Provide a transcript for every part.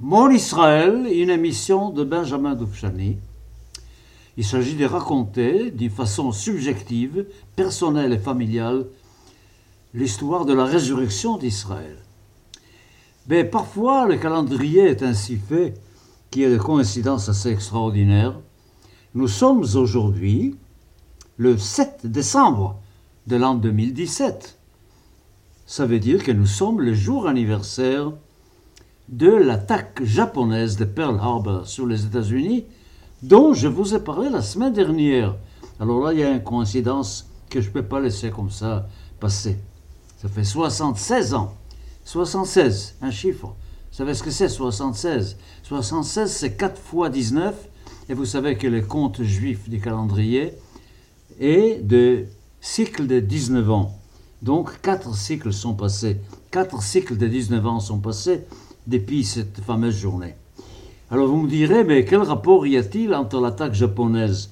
Mon Israël, une émission de Benjamin Doufchani. Il s'agit de raconter d'une façon subjective, personnelle et familiale l'histoire de la résurrection d'Israël. Mais parfois, le calendrier est ainsi fait qu'il y a des coïncidences assez extraordinaires. Nous sommes aujourd'hui le 7 décembre de l'an 2017. Ça veut dire que nous sommes le jour anniversaire de l'attaque japonaise de Pearl Harbor sur les États-Unis, dont je vous ai parlé la semaine dernière. Alors là, il y a une coïncidence que je ne peux pas laisser comme ça passer. Ça fait 76 ans. 76, un chiffre. Vous savez ce que c'est 76 76, c'est 4 fois 19. Et vous savez que le compte juif du calendrier est de cycle de 19 ans. Donc 4 cycles sont passés. 4 cycles de 19 ans sont passés depuis cette fameuse journée. Alors vous me direz, mais quel rapport y a-t-il entre l'attaque japonaise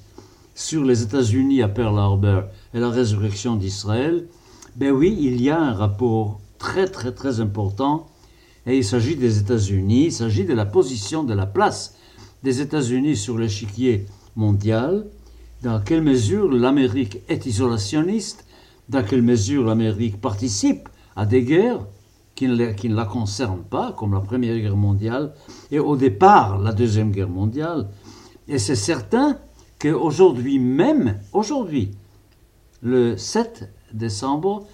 sur les États-Unis à Pearl Harbor et la résurrection d'Israël? Ben oui, il y a un rapport très très très important et il s'agit des États-Unis, il s'agit de la position, de la place des États-Unis sur l'échiquier mondial, dans quelle mesure l'Amérique est isolationniste, dans quelle mesure l'Amérique participe à des guerres, qui ne, la concernent pas, comme la Première Guerre mondiale et au départ la Deuxième Guerre mondiale. Et c'est certain qu'aujourd'hui même, aujourd'hui, le 7 décembre,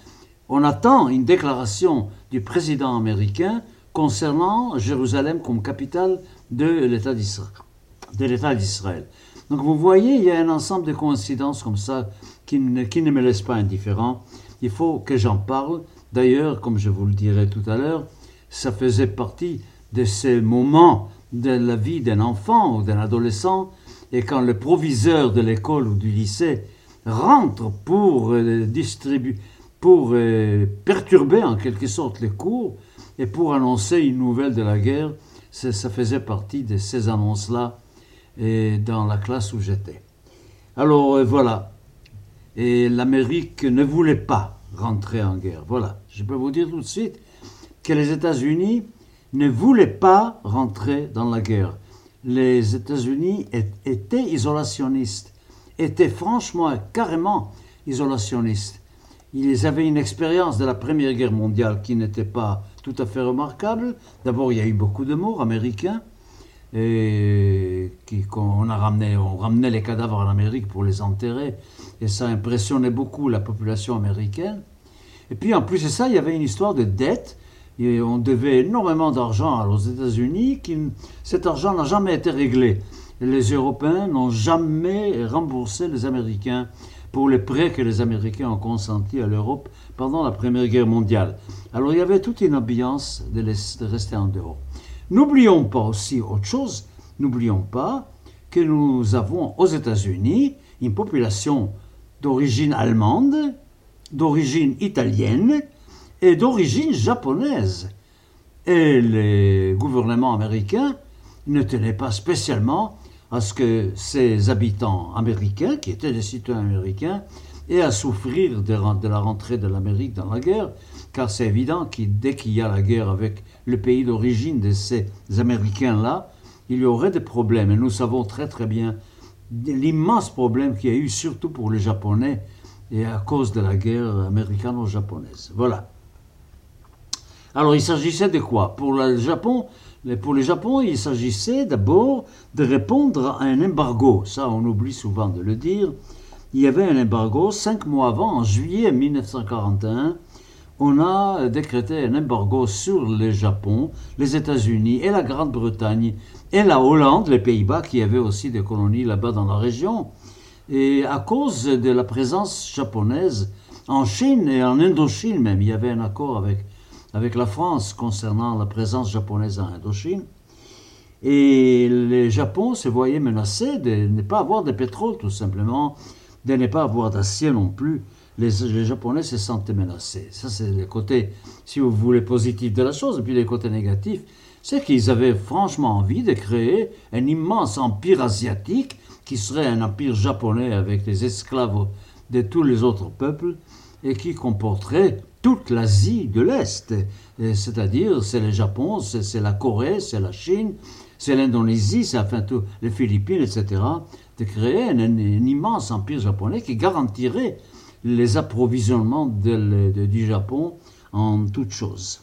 on attend une déclaration du président américain concernant Jérusalem comme capitale de l'État d'Israël. Donc vous voyez, il y a un ensemble de coïncidences comme ça qui ne, qui ne me laissent pas indifférent. Il faut que j'en parle D'ailleurs, comme je vous le dirai tout à l'heure, ça faisait partie de ces moments de la vie d'un enfant ou d'un adolescent, et quand le proviseur de l'école ou du lycée rentre pour euh, distribuer, pour euh, perturber en quelque sorte les cours et pour annoncer une nouvelle de la guerre, ça faisait partie de ces annonces-là dans la classe où j'étais. Alors euh, voilà, et l'Amérique ne voulait pas rentrer en guerre. Voilà. Je peux vous dire tout de suite que les États-Unis ne voulaient pas rentrer dans la guerre. Les États-Unis étaient isolationnistes, étaient franchement, carrément isolationnistes. Ils avaient une expérience de la Première Guerre mondiale qui n'était pas tout à fait remarquable. D'abord, il y a eu beaucoup de morts américains. Et on, a ramené, on ramenait les cadavres en Amérique pour les enterrer. Et ça impressionnait beaucoup la population américaine. Et puis en plus de ça, il y avait une histoire de dette. Et on devait énormément d'argent aux États-Unis. Cet argent n'a jamais été réglé. les Européens n'ont jamais remboursé les Américains pour les prêts que les Américains ont consentis à l'Europe pendant la Première Guerre mondiale. Alors il y avait toute une ambiance de, de rester en dehors. N'oublions pas aussi autre chose. N'oublions pas que nous avons aux États-Unis une population d'origine allemande d'origine italienne et d'origine japonaise. Et les gouvernements américains ne tenaient pas spécialement à ce que ces habitants américains, qui étaient des citoyens américains, aient à souffrir de, la rentrée de l'Amérique dans la guerre, car c'est évident que dès qu'il y a la guerre avec le pays d'origine de ces Américains-là, il y aurait des problèmes. Et nous savons très très bien l'immense problème qu'il y a eu, surtout pour les Japonais, et à cause de la guerre américano-japonaise. Voilà. Alors il s'agissait de quoi? Pour le Japon, pour le Japon, il s'agissait d'abord de répondre à un embargo. Ça, on oublie souvent de le dire. Il y avait un embargo cinq mois avant, en juillet 1941. On a décrété un embargo sur le Japon, les États-Unis et la Grande-Bretagne et la Hollande, les Pays-Bas, qui avaient aussi des colonies là-bas dans la région. Et à cause de la présence japonaise en Chine et en Indochine même, il y avait un accord avec, avec la France concernant la présence japonaise en Indochine. Et le Japon se voyait menacé de ne pas avoir de pétrole tout simplement, de ne pas avoir d'acier non plus. Les, Japonais se sentaient menacés. Ça, c'est le côté, si vous voulez, positif de la chose. Et puis les côtés négatifs, c'est qu'ils avaient franchement envie de créer un immense empire asiatique qui serait un empire japonais avec des esclaves de tous les autres peuples, et qui comporterait toute l'Asie de l'Est. C'est-à-dire, c'est le Japon, c'est la Corée, c'est la Chine, c'est l'Indonésie, c'est enfin tout, les Philippines, etc. De créer un, immense empire japonais qui garantirait les approvisionnements du Japon en toutes choses.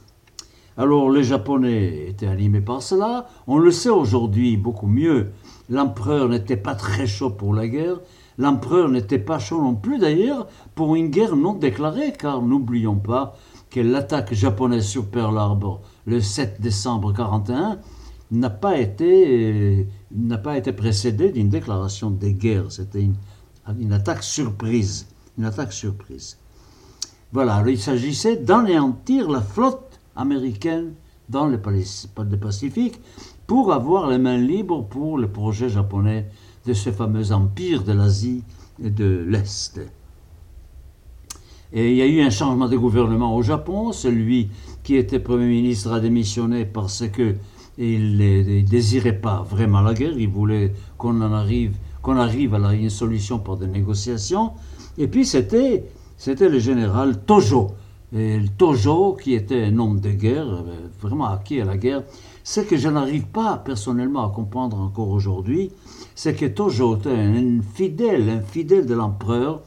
Alors les Japonais étaient animés par cela. On le sait aujourd'hui beaucoup mieux. L'empereur n'était pas très chaud pour la guerre. L'empereur n'était pas chaud non plus d'ailleurs pour une guerre non déclarée, car n'oublions pas que l'attaque japonaise sur Pearl Harbor le 7 décembre 1941 n'a pas été, précédée d'une déclaration de guerre. C'était une, une attaque surprise. Une attaque surprise. Voilà, il s'agissait d'anéantir la flotte américaine dans le, Pacifique pour avoir les mains libres pour le projet japonais de ce fameux empire de l'Asie de l'Est. Et il y a eu un changement de gouvernement au Japon. Celui qui était Premier ministre a démissionné parce que il ne désirait pas vraiment la guerre. Il voulait qu'on arrive, arrive à une solution pour des négociations. Et puis c'était c'était le général Tojo. Tojo, qui était un homme de guerre, euh, vraiment acquis à la guerre, ce que je n'arrive pas personnellement à comprendre encore aujourd'hui, c'est que Tojo était un fidèle, un fidèle de l'empereur.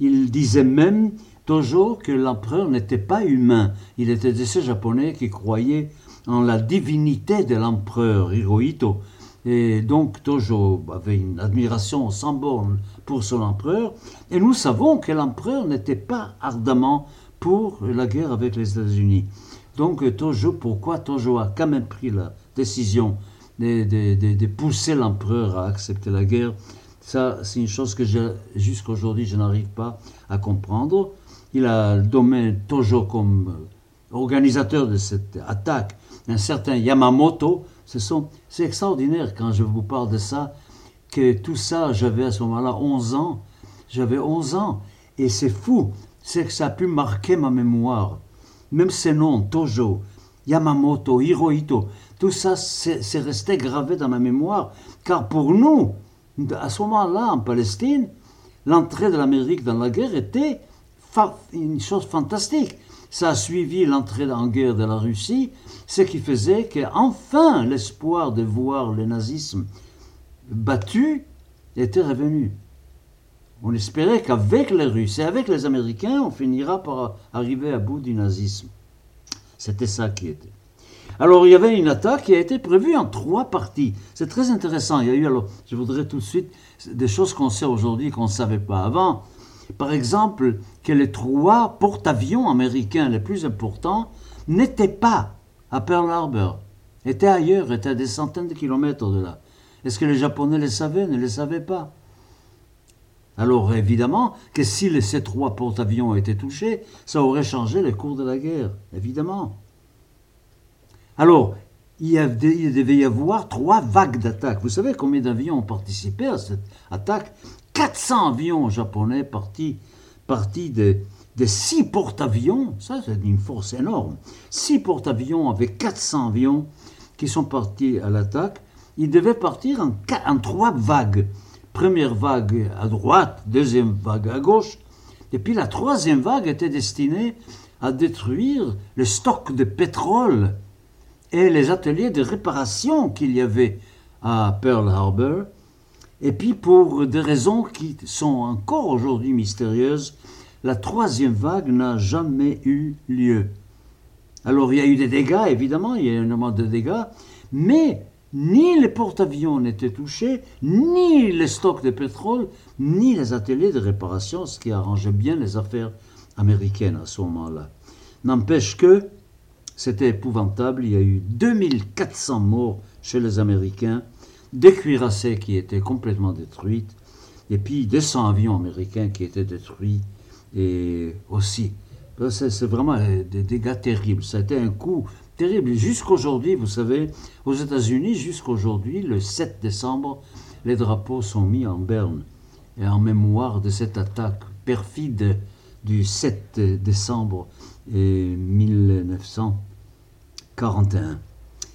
Il disait même, Tojo, que l'empereur n'était pas humain. Il était de ces Japonais qui croyaient en la divinité de l'empereur Hirohito. Et donc Tojo avait une admiration sans borne pour son empereur. Et nous savons que l'empereur n'était pas ardemment pour la guerre avec les États-Unis. Donc Tojo, pourquoi Tojo a quand même pris la décision de, de, pousser l'empereur à accepter la guerre? Ça, c'est une chose que jusqu'à aujourd'hui je n'arrive pas à comprendre. Il a nommé Tojo comme organisateur de cette attaque un certain Yamamoto. C'est extraordinaire quand je vous parle de ça, que tout ça, j'avais à ce moment-là 11 ans. J'avais 11 ans. Et c'est fou, c'est que ça a pu marquer ma mémoire. Même ces noms, Tojo, Yamamoto, Hirohito, tout ça, c'est resté gravé dans ma mémoire. Car pour nous, à ce moment-là, en Palestine, l'entrée de l'Amérique dans la guerre était une chose fantastique. Ça a suivi l'entrée en guerre de la Russie, ce qui faisait qu'enfin l'espoir de voir le nazisme battu était revenu. On espérait qu'avec les Russes et avec les Américains, on finira par arriver à bout du nazisme. C'était ça qui était. Alors il y avait une attaque qui a été prévue en trois parties. C'est très intéressant. Il y a eu alors, je voudrais tout de suite des choses qu'on sait aujourd'hui qu'on ne savait pas avant. Par exemple, que les trois porte-avions américains les plus importants n'étaient pas à Pearl Harbor, étaient ailleurs, étaient à des centaines de kilomètres de là. Est-ce que les Japonais les savaient Ne les savaient pas? Alors évidemment que si ces trois porte-avions étaient touchés, ça aurait changé le cours de la guerre, évidemment. Alors, il, devait y avoir trois vagues d'attaques. Vous savez combien d'avions ont participé à cette attaque? 400 avions japonais partis, partis de, 6 porte-avions, ça c'est une force énorme, 6 porte-avions avec 400 avions qui sont partis à l'attaque, ils devaient partir en, en trois vagues. Première vague à droite, deuxième vague à gauche, et puis la troisième vague était destinée à détruire le stock de pétrole et les ateliers de réparation qu'il y avait à Pearl Harbor. Et puis pour des raisons qui sont encore aujourd'hui mystérieuses, la troisième vague n'a jamais eu lieu. Alors il y a eu des dégâts, évidemment, il y a eu énormément de dégâts, mais ni les porte-avions n'étaient touchés, ni les stocks de pétrole, ni les ateliers de réparation, ce qui arrangeait bien les affaires américaines à ce moment-là. N'empêche que c'était épouvantable, il y a eu 2400 morts chez les Américains, des cuirassés qui étaient complètement détruites, et puis 200 avions américains qui étaient détruits et aussi. C'est vraiment des dégâts terribles. Été un coup terrible. Jusqu'aujourd'hui, vous savez, aux États-Unis, jusqu'aujourd'hui, le 7 décembre, les drapeaux sont mis en berne et en mémoire de cette attaque perfide du 7 décembre 1941.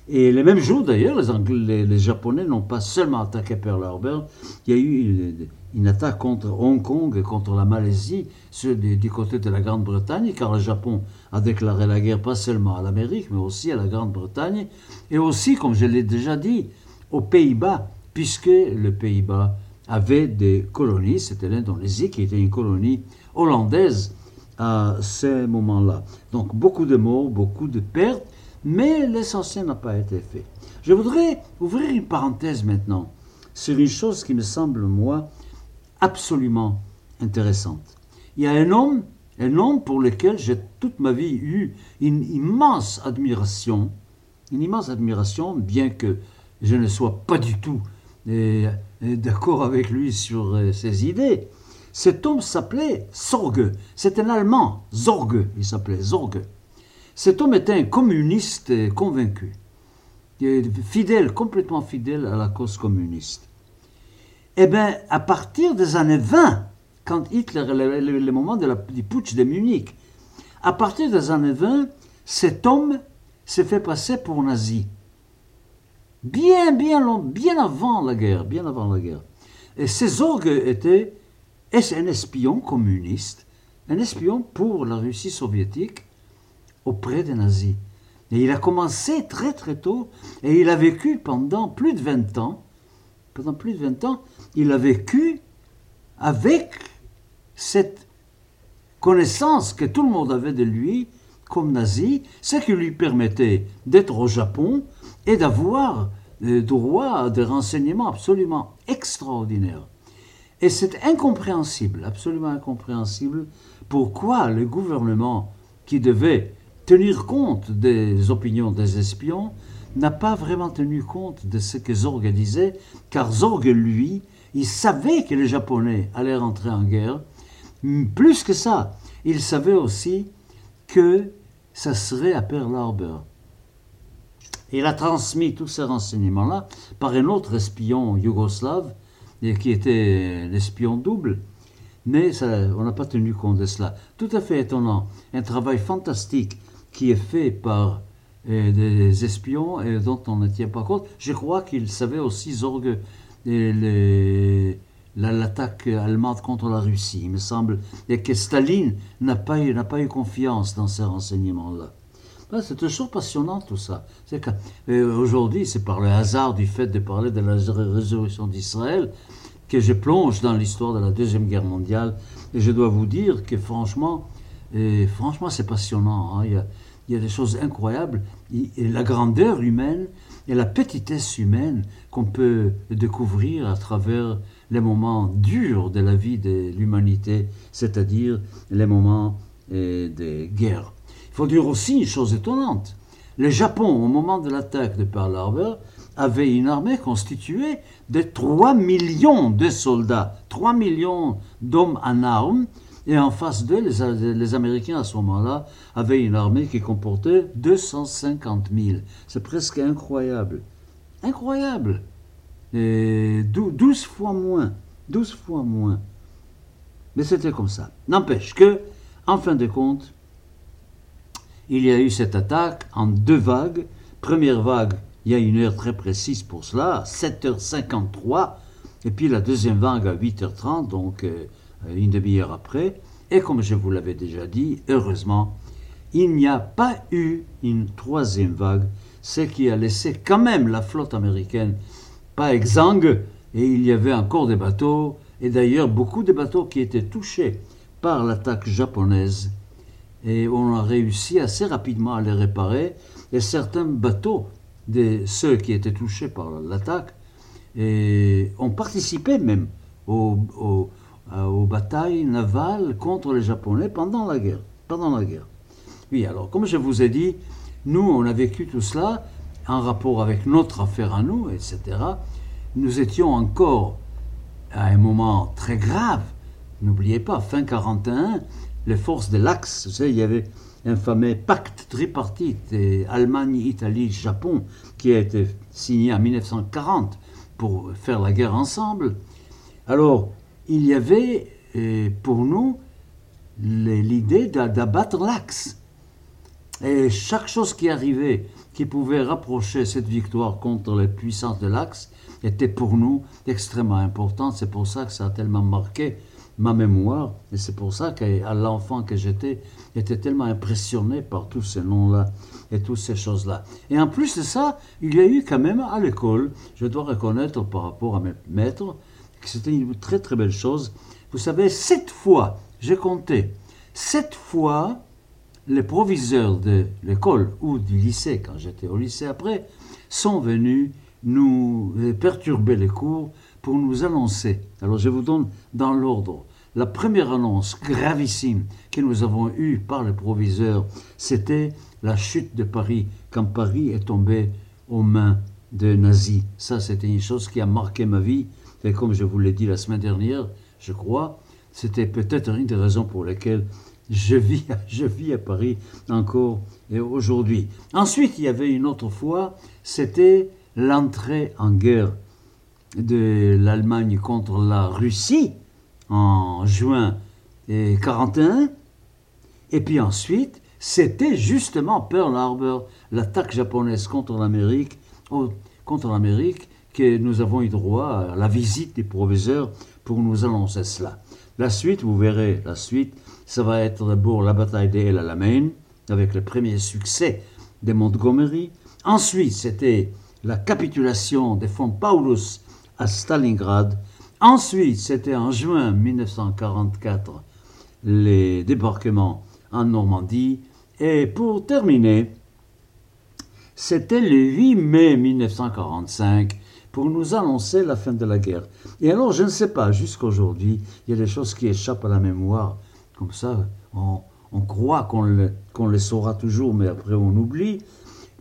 Et les mêmes jours d'ailleurs, les, Anglais, les, Japonais n'ont pas seulement attaqué Pearl Harbor, il y a eu une, attaque contre Hong Kong et contre la Malaisie du, du côté de la Grande-Bretagne, car le Japon a déclaré la guerre pas seulement à l'Amérique, mais aussi à la Grande-Bretagne, et aussi, comme je l'ai déjà dit, aux Pays-Bas, puisque le Pays-Bas avait des colonies, c'était l'Indonésie qui était une colonie hollandaise à ces moments-là. Donc beaucoup de morts, beaucoup de pertes, mais l'essentiel n'a pas été fait. Je voudrais ouvrir une parenthèse maintenant sur une chose qui me semble, moi, absolument intéressante. Il y a un homme, un homme pour lequel j'ai toute ma vie eu une immense admiration, une immense admiration, bien que je ne sois pas du tout euh, d'accord avec lui sur euh, ses idées. Cet homme s'appelait Sorge. C'est un Allemand, Zorge, il s'appelait Zorge. Cet homme était un communiste convaincu, fidèle, complètement fidèle à la cause communiste. Eh bien, à partir des années 20, quand Hitler, le, le, moment du putsch de Munich, à partir des années 20, cet homme s'est fait passer pour nazi. Bien, bien, long, bien avant la guerre, bien avant la guerre. Et ces orgues étaient un espion communiste, un espion pour la Russie soviétique auprès des nazis. Et il a commencé très très tôt et il a vécu pendant plus de 20 ans. Pendant plus de 20 ans, il a vécu avec cette connaissance que tout le monde avait de lui comme nazi, ce qui lui permettait d'être au Japon, et d'avoir euh, droit à des renseignements absolument extraordinaires. Et c'est incompréhensible, absolument incompréhensible, pourquoi le gouvernement qui devait tenir compte des opinions des espions n'a pas vraiment tenu compte de ce que Zorg disait, car Zorg, lui, il savait que les Japonais allaient rentrer en guerre. Plus que ça, il savait aussi que ça serait à Pearl Harbor il a transmis tous ces renseignements-là par un autre espion yougoslave, qui était l'espion double. Mais on n'a pas tenu compte de cela. Tout à fait étonnant. Un travail fantastique qui est fait par euh, des espions et dont on ne tient pas compte. Je crois qu'il savait aussi Zorg l'attaque allemande contre la Russie. Il me semble et que Staline n'a pas, pas eu confiance dans ces renseignements-là. Ah, c'est toujours passionnant tout ça. Euh, aujourd'hui, c'est par le hasard du fait de parler de la résurrection d'Israël que je plonge dans l'histoire de la deuxième guerre mondiale. Et je dois vous dire que franchement, et franchement, c'est passionnant. Hein. Il, y a, des choses incroyables. Et la grandeur humaine et la petitesse humaine qu'on peut découvrir à travers les moments durs de la vie de l'humanité, c'est-à-dire les moments euh, des guerres. Il faut dire aussi une chose étonnante. Le Japon, au moment de l'attaque de Pearl Harbor, avait une armée constituée de 3 millions de soldats, 3 millions d'hommes en armes, et en face d'eux, les, Américains à ce moment-là avaient une armée qui comportait 250 000. C'est presque incroyable. Incroyable. Et 12 fois moins. 12 fois moins. Mais c'était comme ça. N'empêche que, en fin de compte, il y a eu cette attaque en deux vagues. Première vague, il y a une heure très précise pour cela, 7h53, et puis la deuxième vague à 8h30, donc euh, une demi-heure après. Et comme je vous l'avais déjà dit, heureusement, il n'y a pas eu une troisième vague, ce qui a laissé quand même la flotte américaine pas exsangue, et il y avait encore des bateaux, et d'ailleurs beaucoup de bateaux qui étaient touchés par l'attaque japonaise et on a réussi assez rapidement à les réparer. Et certains bateaux, de ceux qui étaient touchés par l'attaque, ont participé même aux, batailles navales contre les Japonais pendant la guerre. Pendant la guerre. Oui, alors comme je vous ai dit, nous, on a vécu tout cela en rapport avec notre affaire à nous, etc. Nous étions encore à un moment très grave. N'oubliez pas, fin 41, les forces de l'Axe. Vous savez, il y avait un fameux pacte tripartite Allemagne, Italie, Japon qui a été signé en 1940 pour faire la guerre ensemble. Alors, il y avait euh, pour nous l'idée d'abattre l'Axe. Et chaque chose qui arrivait qui pouvait rapprocher cette victoire contre les puissances de l'Axe était pour nous extrêmement importante. C'est pour ça que ça a tellement marqué ma mémoire. Et c'est pour ça qu'à l'enfant que j'étais, j'étais tellement impressionné par tous ces noms-là et toutes ces choses-là. Et en plus de ça, il y a eu quand même à l'école, je dois reconnaître par rapport à mes maîtres, c'était une très très belle chose. Vous savez, sept fois, j'ai compté, sept fois, les proviseurs de l'école ou du lycée, quand j'étais au lycée après, sont venus nous perturber les cours pour nous annoncer. Alors je vous donne dans l'ordre. La première annonce gravissime que nous avons eue par le proviseur, c'était la chute de Paris, quand Paris est tombé aux mains des nazis. Ça, c'était une chose qui a marqué ma vie. Et comme je vous l'ai dit la semaine dernière, je crois, c'était peut-être une des raisons pour lesquelles je vis, je vis à Paris encore et aujourd'hui. Ensuite, il y avait une autre fois, c'était l'entrée en guerre de l'Allemagne contre la Russie en juin 1941. Et puis ensuite, c'était justement Pearl Harbor, l'attaque japonaise contre l'Amérique, contre l'Amérique, que nous avons eu droit à la visite des proviseurs pour nous annoncer cela. La suite, vous verrez, la suite, ça va être d'abord la bataille d'El Alamein, avec le premier succès de Montgomery. Ensuite, c'était la capitulation des fonds Paulus à Stalingrad. Ensuite, c'était en juin 1944 les débarquements en Normandie. Et pour terminer, c'était le 8 mai 1945 pour nous annoncer la fin de la guerre. Et alors, je ne sais pas, jusqu'à aujourd'hui, il y a des choses qui échappent à la mémoire. Comme ça, on, croit qu'on les saura toujours, mais après on oublie.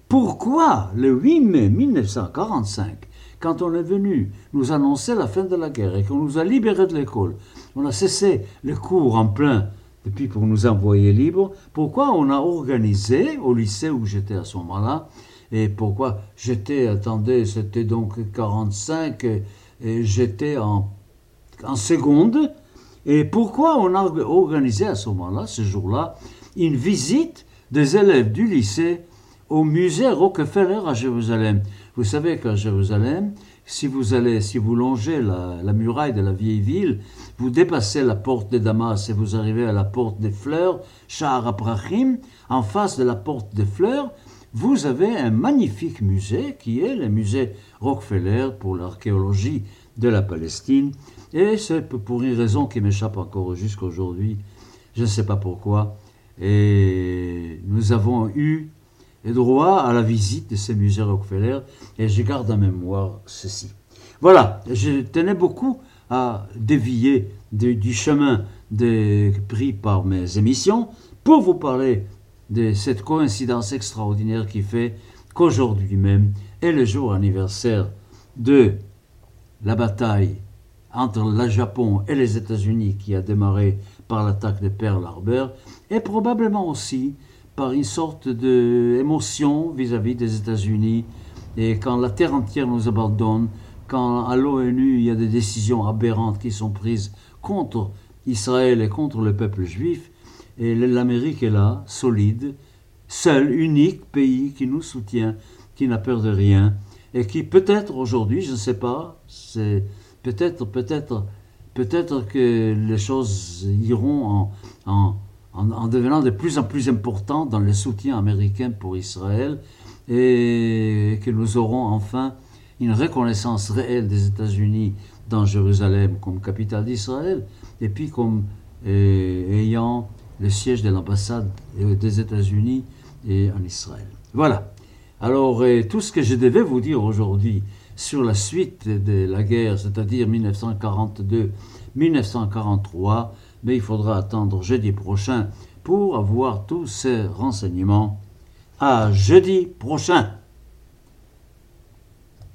Pourquoi le 8 mai 1945 quand on est venu nous annoncer la fin de la guerre et qu'on nous a libérés de l'école, on a cessé le cours en plein depuis pour nous envoyer libres, pourquoi on a organisé au lycée où j'étais à ce moment-là, et pourquoi j'étais, attendez, c'était donc 45, et j'étais en, en seconde, et pourquoi on a organisé à ce moment-là, ce jour-là, une visite des élèves du lycée au musée Rockefeller à Jérusalem. Vous savez qu'à Jérusalem, si vous allez, si vous longez la, muraille de la vieille ville, vous dépassez la porte de Damas et vous arrivez à la porte des fleurs, Shahar Abrahim, en face de la porte des fleurs, vous avez un magnifique musée qui est le musée Rockefeller pour l'archéologie de la Palestine. Et c'est pour une raison qui m'échappe encore jusqu'à aujourd'hui. Je ne sais pas pourquoi. Et nous avons eu droit à la visite de ces musées Rockefeller et je garde en mémoire ceci. Voilà, je tenais beaucoup à dévier du chemin pris par mes émissions pour vous parler de cette coïncidence extraordinaire qui fait qu'aujourd'hui même est le jour anniversaire de la bataille entre le Japon et les États-Unis qui a démarré par l'attaque de Pearl Harbor et probablement aussi par une sorte d'émotion vis-à-vis des États-Unis. Et quand la terre entière nous abandonne, quand à l'ONU il y a des décisions aberrantes qui sont prises contre Israël et contre le peuple juif, et l'Amérique est là, solide, seul, unique pays qui nous soutient, qui n'a peur de rien, et qui peut-être aujourd'hui, je ne sais pas, c'est peut-être, peut-être, peut-être que les choses iront en, en en, devenant de plus en plus important dans le soutien américain pour Israël et que nous aurons enfin une reconnaissance réelle des États-Unis dans Jérusalem comme capitale d'Israël et puis comme euh, ayant le siège de l'ambassade des États-Unis en Israël. Voilà. Alors, euh, tout ce que je devais vous dire aujourd'hui sur la suite de la guerre, c'est-à-dire 1942-1943, mais il faudra attendre jeudi prochain pour avoir tous ces renseignements. À jeudi prochain.